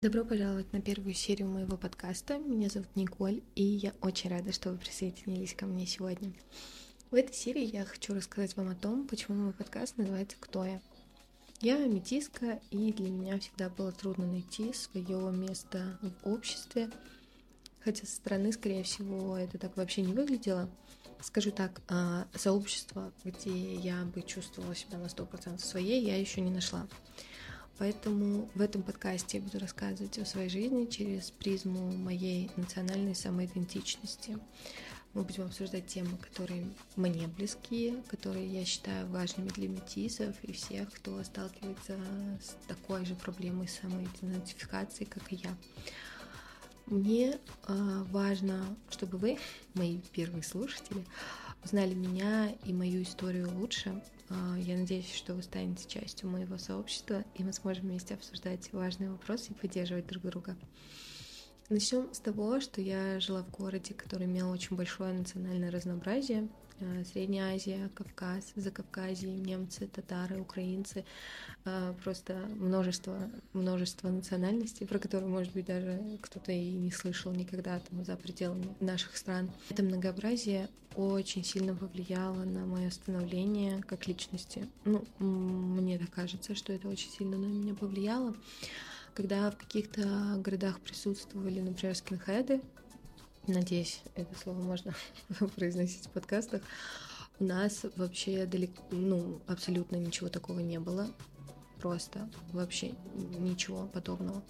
Добро пожаловать на первую серию моего подкаста. Меня зовут Николь, и я очень рада, что вы присоединились ко мне сегодня. В этой серии я хочу рассказать вам о том, почему мой подкаст называется «Кто я?». Я метиска, и для меня всегда было трудно найти свое место в обществе, хотя со стороны, скорее всего, это так вообще не выглядело. Скажу так, а, сообщество, где я бы чувствовала себя на 100% своей, я еще не нашла. Поэтому в этом подкасте я буду рассказывать о своей жизни через призму моей национальной самоидентичности. Мы будем обсуждать темы, которые мне близки, которые я считаю важными для метисов и всех, кто сталкивается с такой же проблемой самоидентификации, как и я. Мне э, важно, чтобы вы, мои первые слушатели, узнали меня и мою историю лучше, а, я надеюсь, что вы станете частью моего сообщества, и мы сможем вместе обсуждать важные вопросы и поддерживать друг друга. Начнем с того, что я жила в городе, который имел очень большое национальное разнообразие. Э, Средняя Азия, Кавказ, Закавказье, немцы, татары, украинцы, э, просто множество, множество национальностей, про которые, может быть, даже кто-то и не слышал никогда там за пределами наших стран. Это многообразие очень сильно повлияло на мое становление как личности. Ну, мне так кажется, что это очень сильно на меня повлияло. Когда в каких-то городах присутствовали, например, скинхеды, надеюсь, это слово можно произносить в подкастах, у нас вообще далеко, ну, абсолютно ничего такого не было. Просто вообще ничего подобного.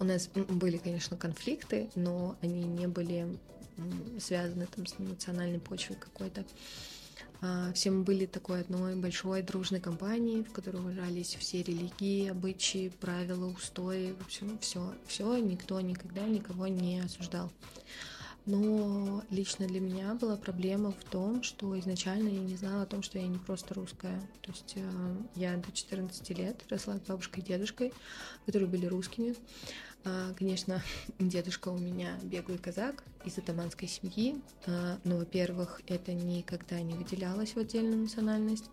У нас были, конечно, конфликты, но они не были связаны там с национальной почвой какой-то. А, все мы были такой одной большой дружной компанией, в которой уважались все религии, обычаи, правила, устои, в общем, все, все, никто никогда никого не осуждал. Но лично для меня была проблема в том, что изначально я не знала о том, что я не просто русская. То есть э, я до 14 лет росла с бабушкой и дедушкой, которые были русскими. А, конечно, дедушка у меня беглый казак из атаманской семьи, а, но, во-первых, это никогда не выделялось в отдельную национальность,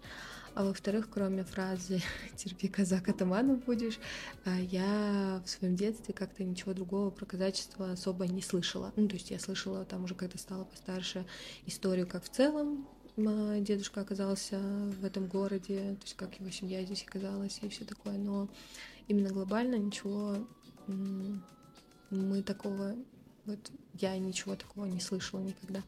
а во-вторых, кроме фразы «терпи, казак, атаманом будешь», а, я в своем детстве как-то ничего другого про казачество особо не слышала. Ну, то есть я слышала там уже, когда стала постарше, историю как в целом, дедушка оказался в этом городе, то есть как его семья здесь оказалась и все такое, но именно глобально ничего мы такого, вот я ничего такого не слышала никогда.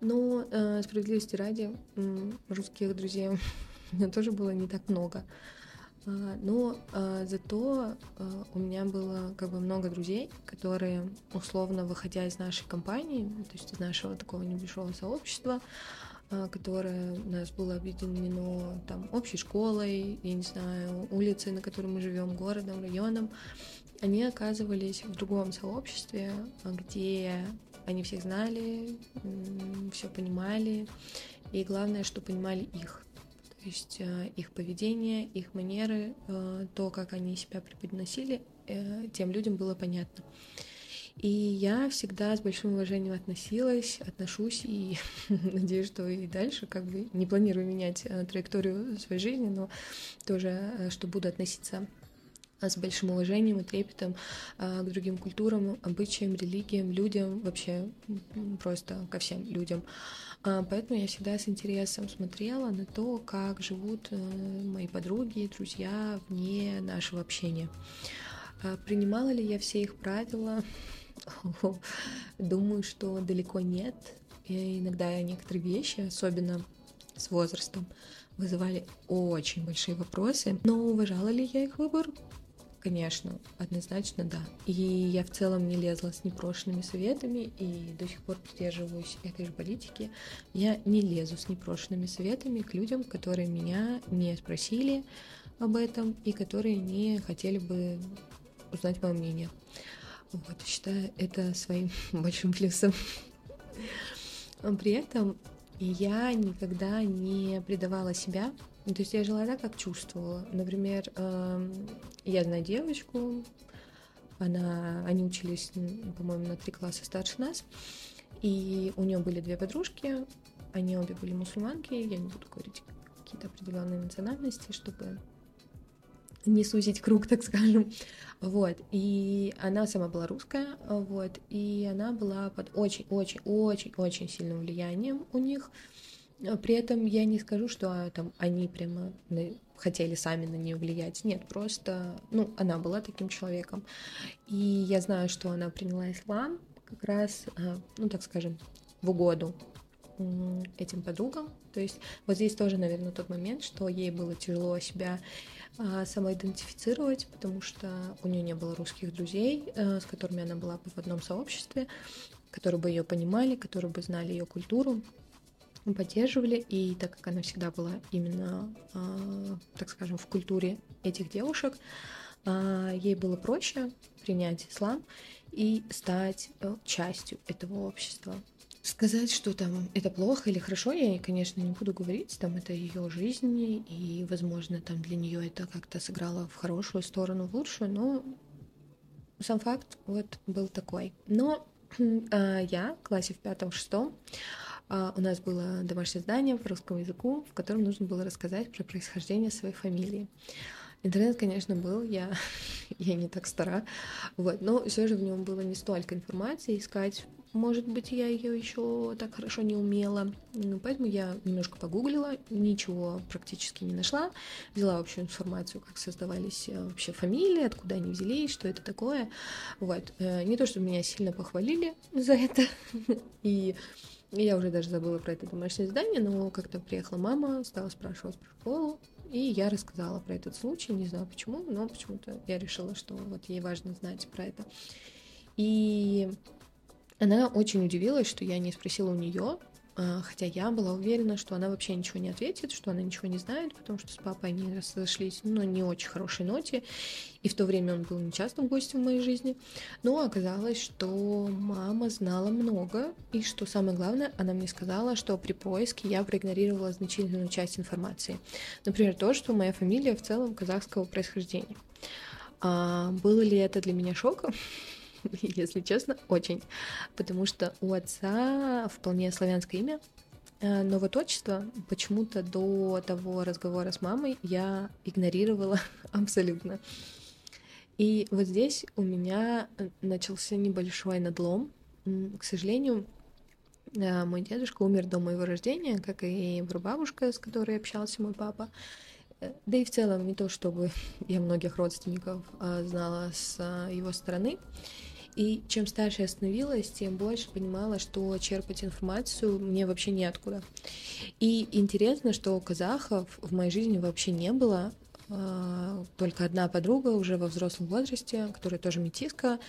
Но э, справедливости ради, э, русских друзей у меня тоже было не так много. Э, но э, зато э, у меня было как бы много друзей, которые, условно, выходя из нашей компании, то есть из нашего такого небольшого сообщества, э, которое у нас было объединено там общей школой, я не знаю, улицей, на которой мы живем, городом, районом, они оказывались в другом сообществе, где они всех знали, все понимали, и главное, что понимали их. То есть э, их поведение, их манеры, э, то, как они себя преподносили, э, тем людям было понятно. И я всегда с большим уважением относилась, отношусь и надеюсь, что и дальше как бы не планирую менять траекторию своей жизни, но тоже, что буду относиться с большим уважением и трепетом а, к другим культурам, обычаям, религиям, людям, вообще просто ко всем людям. А, поэтому я всегда с интересом смотрела на то, как живут э, мои подруги, друзья вне нашего общения. А, принимала ли я все их правила? Думаю, что далеко нет. И иногда некоторые вещи, особенно с возрастом, вызывали очень большие вопросы. Но уважала ли я их выбор? Конечно, однозначно да. И я в целом не лезла с непрошенными советами и до сих пор придерживаюсь этой же политики. Я не лезу с непрошенными советами к людям, которые меня не спросили об этом и которые не хотели бы узнать мое мнение. Вот, считаю это своим большим плюсом. При этом я никогда не предавала себя ну, то есть я жила так, как чувствовала. Например, эм, я знаю девочку, она, они учились, по-моему, на три класса старше нас, и у нее были две подружки, они обе были мусульманки, я не буду говорить какие-то определенные национальности, чтобы не сузить круг, так скажем. Вот. И она сама была русская, вот. И она была под очень-очень-очень-очень сильным влиянием у них. При этом я не скажу, что а, там они прямо хотели сами на нее влиять. Нет, просто, ну, она была таким человеком. И я знаю, что она приняла ислам как раз, а, ну, так скажем, в угоду этим подругам. То есть вот здесь тоже, наверное, тот момент, что ей было тяжело себя а, самоидентифицировать, потому что у нее не было русских друзей, а, с которыми она была бы в одном сообществе, которые бы ее понимали, которые бы знали ее культуру, поддерживали. И так как она всегда была именно, а, так скажем, в культуре этих девушек, ей было проще принять ислам и стать э, частью этого общества. Сказать, что там это плохо или хорошо, я, конечно, не буду говорить, там это ее жизнь, и, возможно, там для нее это как-то сыграло в хорошую сторону, в лучшую, но сам факт вот был такой. Но а, я в классе в пятом-шестом у нас было домашнее задание по русскому языку, в котором нужно было рассказать про происхождение своей фамилии. Интернет, конечно, был, я, я не так стара, вот, но все же в нем было не столько информации искать может быть, я ее еще так хорошо не умела. Ну, поэтому я немножко погуглила, ничего практически не нашла. Взяла общую информацию, как создавались э, вообще фамилии, откуда они взялись, что это такое. Вот. Э, не то, что меня сильно похвалили за это. И я уже даже забыла про это домашнее задание, но как-то приехала мама, стала спрашивать про школу, и я рассказала про этот случай, не знаю почему, но почему-то я решила, что вот ей важно знать про это. И она очень удивилась, что я не спросила у нее, хотя я была уверена, что она вообще ничего не ответит, что она ничего не знает, потому что с папой они разошлись, ну, не очень хорошей ноте, и в то время он был нечастым гостем в моей жизни. Но оказалось, что мама знала много, и что самое главное, она мне сказала, что при поиске я проигнорировала значительную часть информации. Например, то, что моя фамилия в целом казахского происхождения. А было ли это для меня шоком? если честно, очень. Потому что у отца вполне славянское имя, э, но вот отчество почему-то до того разговора с мамой я игнорировала абсолютно. И вот здесь у меня начался небольшой надлом. К сожалению, э, мой дедушка умер до моего рождения, как и бабушка, с которой общался мой папа. Э, да и в целом не то, чтобы я многих родственников знала с его стороны. И чем старше я становилась, тем больше понимала, что черпать информацию мне вообще неоткуда. И интересно, что казахов в моей жизни вообще не было. А, только одна подруга уже во взрослом возрасте, которая тоже метиска.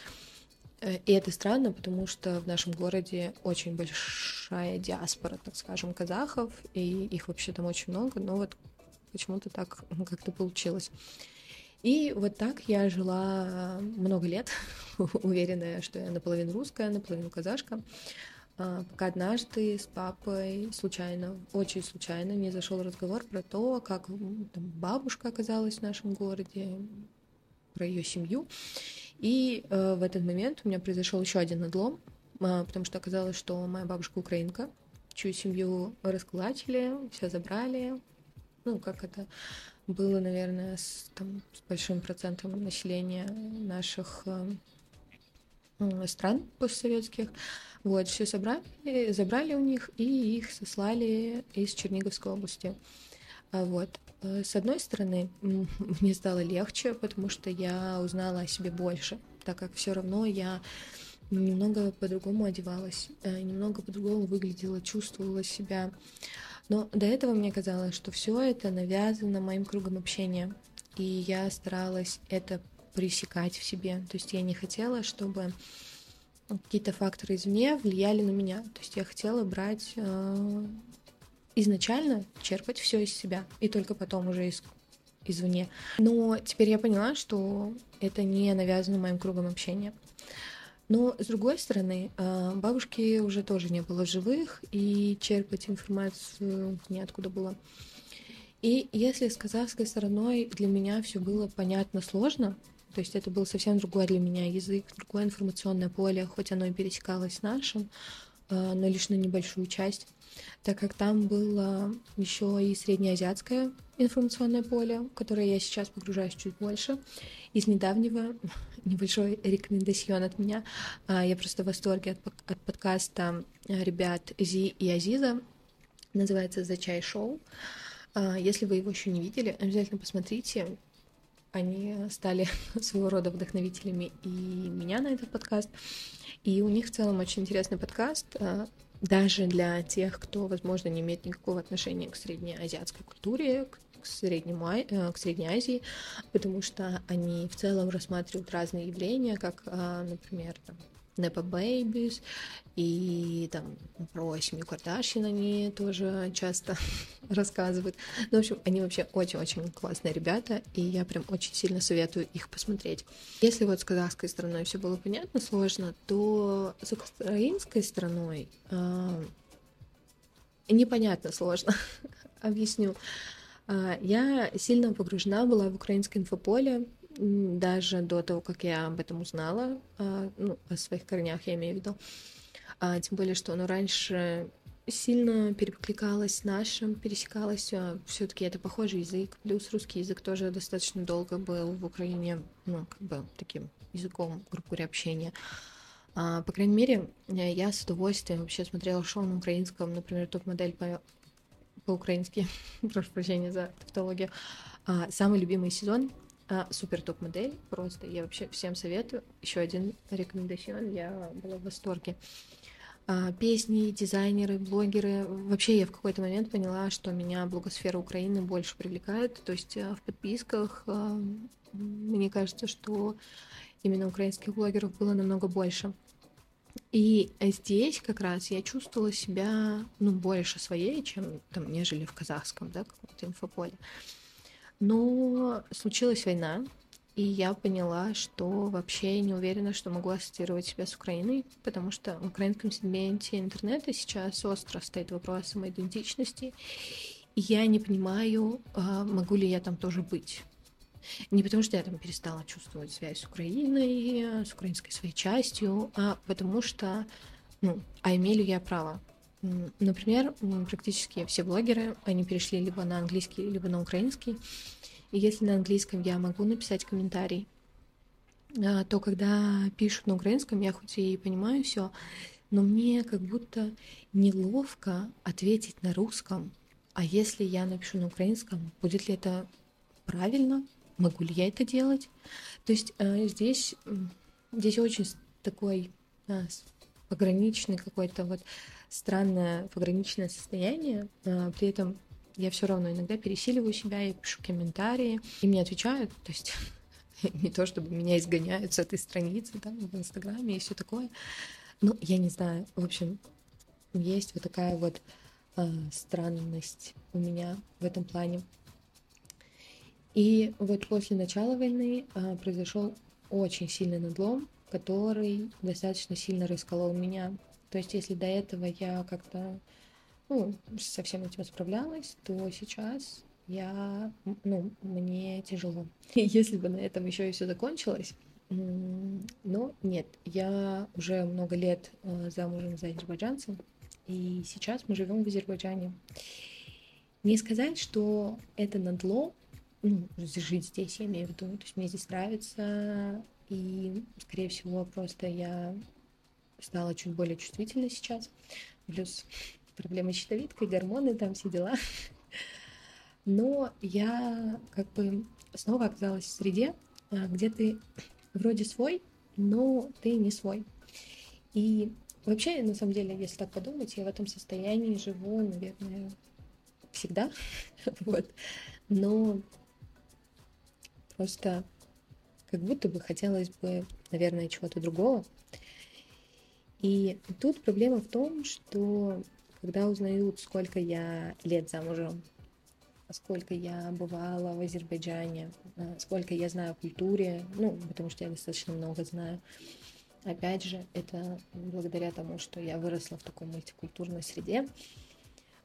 Э, и это странно, потому что в нашем городе очень большая диаспора, так скажем, казахов, и их вообще там очень много, но вот почему-то так как-то получилось. И вот так я жила много лет, уверенная, что я наполовину русская, наполовину казашка, а, пока однажды с папой случайно, очень случайно, не зашел разговор про то, как там, бабушка оказалась в нашем городе, про ее семью. И э, в этот момент у меня произошел еще один надлом, э, потому что оказалось, что моя бабушка украинка, чью семью раскулачили, все забрали. Ну, как это было, наверное, с, там, с большим процентом населения наших э, стран постсоветских. Вот, все собрали, забрали у них и их сослали из Черниговской области. А вот. Э, с одной стороны, мне стало легче, потому что я узнала о себе больше, так как все равно я немного по-другому одевалась, э, немного по-другому выглядела, чувствовала себя. Но до этого мне казалось, что все это навязано моим кругом общения. И я старалась это пресекать в себе. То есть я не хотела, чтобы какие-то факторы извне влияли на меня. То есть я хотела брать э, изначально черпать все из себя, и только потом уже из, извне. Но теперь я поняла, что это не навязано моим кругом общения. Но, с другой стороны, а, бабушки уже тоже не было живых, и черпать информацию неоткуда было. И если с казахской стороной для меня все было понятно сложно, то есть это был совсем другой для меня язык, другое информационное поле, хоть оно и пересекалось с нашим, но лишь на небольшую часть, так как там было еще и среднеазиатское информационное поле, в которое я сейчас погружаюсь чуть больше. Из недавнего небольшой рекомендацион от меня. Я просто в восторге от, от подкаста ребят Зи и Азиза. Называется «За чай шоу». Если вы его еще не видели, обязательно посмотрите. Они стали своего рода вдохновителями и меня на этот подкаст. И у них в целом очень интересный подкаст, а, даже для тех, кто, возможно, не имеет никакого отношения к среднеазиатской культуре, к, среднему, э, к Средней Азии, потому что они в целом рассматривают разные явления, как, а, например, там, Nepo Babies, и там про семью Кардашьян они тоже часто рассказывают. Ну, в общем, они вообще очень-очень классные ребята, и я прям очень сильно советую их посмотреть. Если вот с казахской стороной все было понятно, сложно, то с украинской стороной э, непонятно, сложно. Объясню. А, я сильно погружена была в украинское инфополе, даже до того, как я об этом узнала, а, ну, о своих корнях я имею в виду. А, тем более, что оно раньше сильно перекликалось с нашим, пересекалось. Все-таки это похожий язык, плюс русский язык тоже достаточно долго был в Украине, ну, как бы таким языком, грубо говоря, общения. По крайней мере, я с удовольствием вообще смотрела шоу на украинском, например, топ-модель по по-украински, прошу прощения за тавтологию. А, самый любимый сезон а, супер топ-модель, просто я вообще всем советую. Еще один рекомендацион, я была в восторге. А, песни, дизайнеры, блогеры. Вообще я в какой-то момент поняла, что меня блогосфера Украины больше привлекает. То есть а, в подписках а, мне кажется, что именно украинских блогеров было намного больше. И здесь как раз я чувствовала себя, ну, больше своей, чем там, нежели в казахском, да, каком-то инфополе. Но случилась война, и я поняла, что вообще не уверена, что могу ассоциировать себя с Украиной, потому что в украинском сегменте интернета сейчас остро стоит вопрос самоидентичности, и я не понимаю, а, могу ли я там тоже быть. Не потому что я там перестала чувствовать связь с Украиной, с украинской своей частью, а потому что, ну, а имею ли я право? Например, практически все блогеры, они перешли либо на английский, либо на украинский. И если на английском я могу написать комментарий, а, то когда пишут на украинском, я хоть и понимаю все, но мне как будто неловко ответить на русском. А если я напишу на украинском, будет ли это правильно? Могу ли я это делать? То есть э, здесь, здесь очень такой э, пограничный какой-то вот странное пограничное состояние, а, при этом я все равно иногда пересиливаю себя и пишу комментарии, и мне отвечают, то есть не то, чтобы меня изгоняют с этой страницы, да, в Инстаграме и все такое. Ну, я не знаю, в общем, есть вот такая вот э, странность у меня в этом плане. И вот после начала войны э, произошел очень сильный надлом, который достаточно сильно расколол меня то есть, если до этого я как-то ну, со всем этим справлялась, то сейчас я, ну, мне тяжело. Если бы на этом еще и все закончилось, но нет, я уже много лет э, замужем за азербайджанцем, и сейчас мы живем в Азербайджане. Не сказать, что это надло, ну, жить здесь, я имею в виду, то есть мне здесь нравится, и, скорее всего, просто я стала чуть более чувствительной сейчас. Плюс проблемы с щитовидкой, гормоны, там все дела. Но я как бы снова оказалась в среде, а, где ты вроде свой, но ты не свой. И вообще, на самом деле, если так подумать, я в этом состоянии живу, наверное, всегда. вот. Но просто как будто бы хотелось бы, наверное, чего-то другого. И тут проблема в том, что когда узнают, сколько я лет замужем, сколько я бывала в Азербайджане, э, сколько я знаю о культуре, ну, потому что я достаточно много знаю. Опять же, это благодаря тому, что я выросла в такой мультикультурной среде,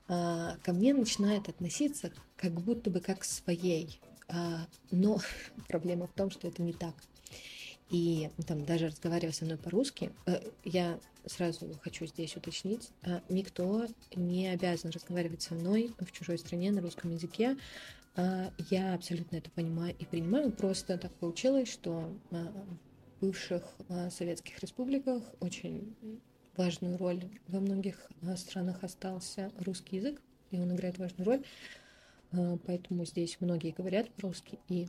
а, ко мне начинает относиться как будто бы как к своей. А, но проблема в том, что это не так. и там даже разговаривая со мной по-русски, э, я сразу хочу здесь уточнить, э, никто не обязан разговаривать со мной в чужой стране на русском языке. Э, я абсолютно это понимаю и принимаю, просто так получилось, что в бывших советских республиках очень важную роль во многих странах остался русский язык, и он играет важную роль. Поэтому здесь многие говорят по-русски, и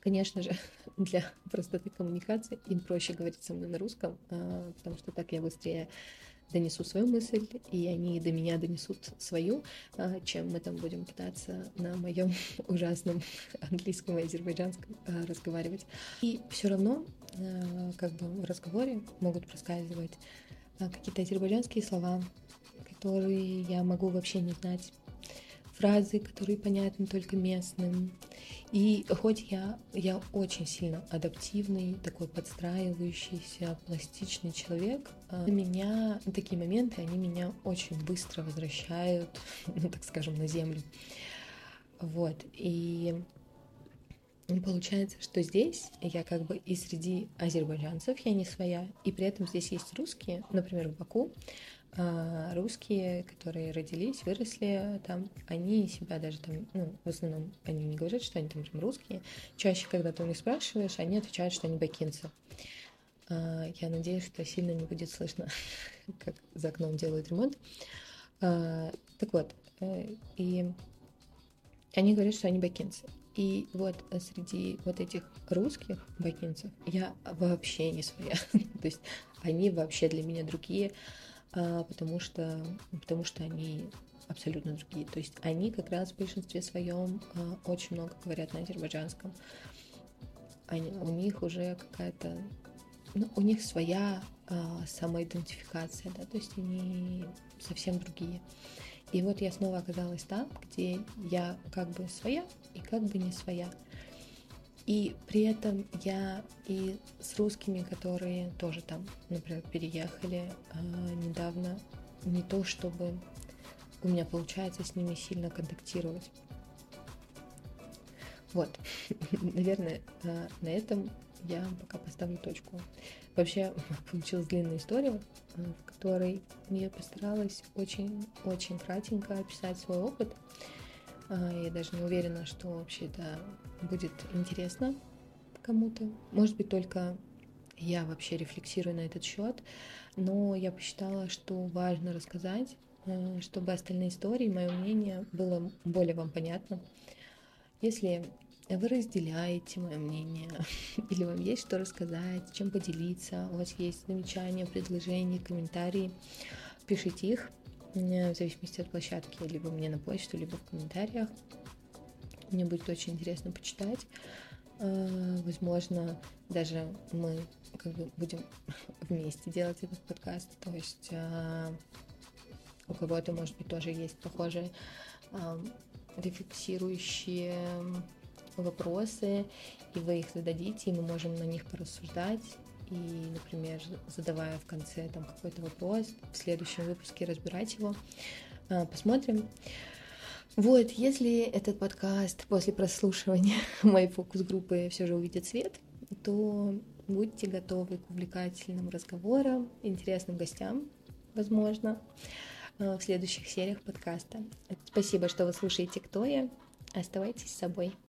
Конечно же, для простоты коммуникации им проще говорить со мной на русском, а, потому что так я быстрее донесу свою мысль, и они до меня донесут свою, а, чем мы там будем пытаться на моем ужасном английском и азербайджанском а, разговаривать. И все равно, как бы в разговоре могут проскальзывать какие-то азербайджанские слова, которые я могу вообще не знать фразы, которые понятны только местным. И хоть я, я очень сильно адаптивный, такой подстраивающийся, пластичный человек, а, меня такие моменты, они меня очень быстро возвращают, ну, так скажем, на землю. Вот, и Получается, что здесь я как бы и среди азербайджанцев я не своя, и при этом здесь есть русские, например, в Баку, а русские, которые родились, выросли там, они себя даже там, ну, в основном они не говорят, что они там прям русские. Чаще, когда ты у них спрашиваешь, они отвечают, что они бакинцы. А, я надеюсь, что сильно не будет слышно, как за окном делают ремонт. А, так вот, э, и они говорят, что они бакинцы. И вот среди вот этих русских бакинцев я вообще не своя. То есть они вообще для меня другие. А, потому что, потому что они абсолютно другие. То есть они как раз в большинстве своем а, очень много говорят на азербайджанском. Они, у них уже какая-то, ну, у них своя а, самоидентификация, да, то есть они совсем другие. И вот я снова оказалась там, где я как бы своя и как бы не своя. И при этом я и с русскими, которые тоже там, например, переехали э, недавно, не то чтобы у меня получается с ними сильно контактировать. Вот, наверное, э, на этом я пока поставлю точку. Вообще, получилась длинная история, в которой я постаралась очень-очень кратенько описать свой опыт. А, я даже не уверена, что вообще это будет интересно кому-то. Может быть, только я вообще рефлексирую на этот счет, но я посчитала, что важно рассказать, э, чтобы остальные истории, мое мнение, было более вам понятно. Если вы разделяете мое мнение, или вам есть что рассказать, чем поделиться, у вас есть замечания, предложения, комментарии, пишите их в зависимости от площадки, либо мне на почту, либо в комментариях. Мне будет очень интересно почитать. А, возможно, даже мы как бы будем вместе делать этот подкаст. То есть а, у кого-то, может быть, тоже есть похожие рефлексирующие вопросы, и вы их зададите, и мы можем на них порассуждать и, например, задавая в конце там какой-то вопрос, в следующем выпуске разбирать его. А, посмотрим. Вот, если этот подкаст после прослушивания моей фокус-группы все же увидит свет, то будьте готовы к увлекательным разговорам, интересным гостям, возможно, а, в следующих сериях подкаста. Спасибо, что вы слушаете «Кто я?». Оставайтесь с собой.